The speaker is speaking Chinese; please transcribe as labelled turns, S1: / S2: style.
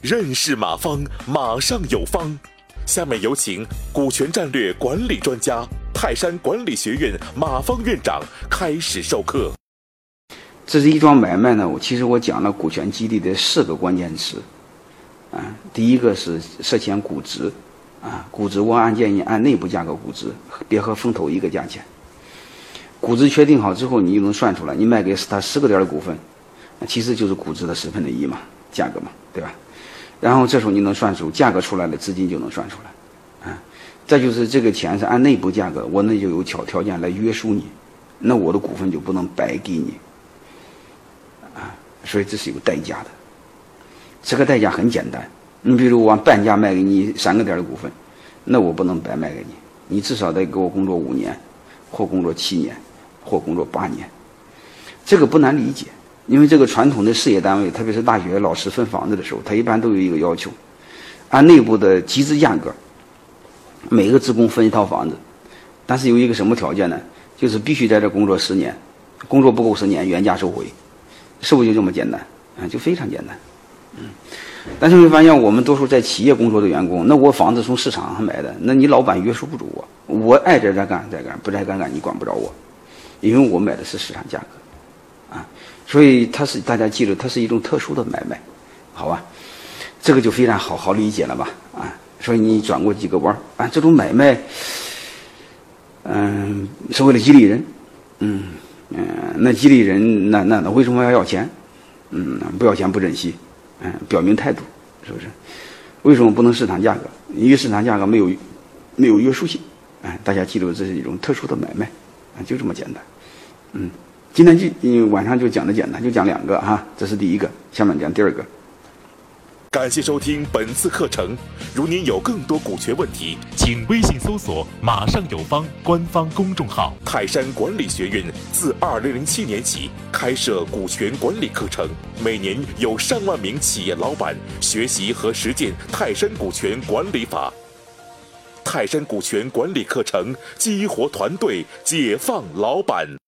S1: 认识马方，马上有方。下面有请股权战略管理专家、泰山管理学院马方院长开始授课。
S2: 这是一桩买卖呢，我其实我讲了股权激励的四个关键词。啊，第一个是涉嫌估值，啊，估值我按建议按内部价格估值，别和风投一个价钱。估值确定好之后，你就能算出来，你卖给他十个点的股份，其实就是估值的十分之一嘛，价格嘛，对吧？然后这时候你能算出价格出来了，资金就能算出来，啊，再就是这个钱是按内部价格，我那就有条条件来约束你，那我的股份就不能白给你，啊，所以这是有代价的。这个代价很简单，你比如我按半价卖给你三个点的股份，那我不能白卖给你，你至少得给我工作五年，或工作七年，或工作八年，这个不难理解。因为这个传统的事业单位，特别是大学老师分房子的时候，他一般都有一个要求，按内部的集资价格，每个职工分一套房子，但是有一个什么条件呢？就是必须在这工作十年，工作不够十年，原价收回，是不是就这么简单？啊，就非常简单。嗯，但是你发现我们多数在企业工作的员工，那我房子从市场上买的，那你老板约束不住我，我爱在这干在干，不在干干你管不着我，因为我买的是市场价格，啊。所以它是大家记住，它是一种特殊的买卖，好吧？这个就非常好好理解了吧？啊，所以你转过几个弯儿啊，这种买卖，嗯，是为了激励人，嗯嗯，那激励人，那那那为什么要要钱？嗯，不要钱不珍惜，嗯，表明态度，是不是？为什么不能市场价格？因为市场价格没有没有约束性，哎，大家记住，这是一种特殊的买卖，啊，就这么简单，嗯。今天就嗯晚上就讲的简单，就讲两个哈，这是第一个，下面讲第二个。
S1: 感谢收听本次课程。如您有更多股权问题，请微信搜索“马上有方”官方公众号。泰山管理学院自二零零七年起开设股权管理课程，每年有上万名企业老板学习和实践泰山股权管理法。泰山股权管理课程激活团队，解放老板。